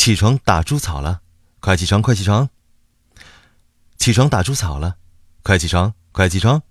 起床打猪草了。快起床快起床。起床打猪草了。快起床快起床。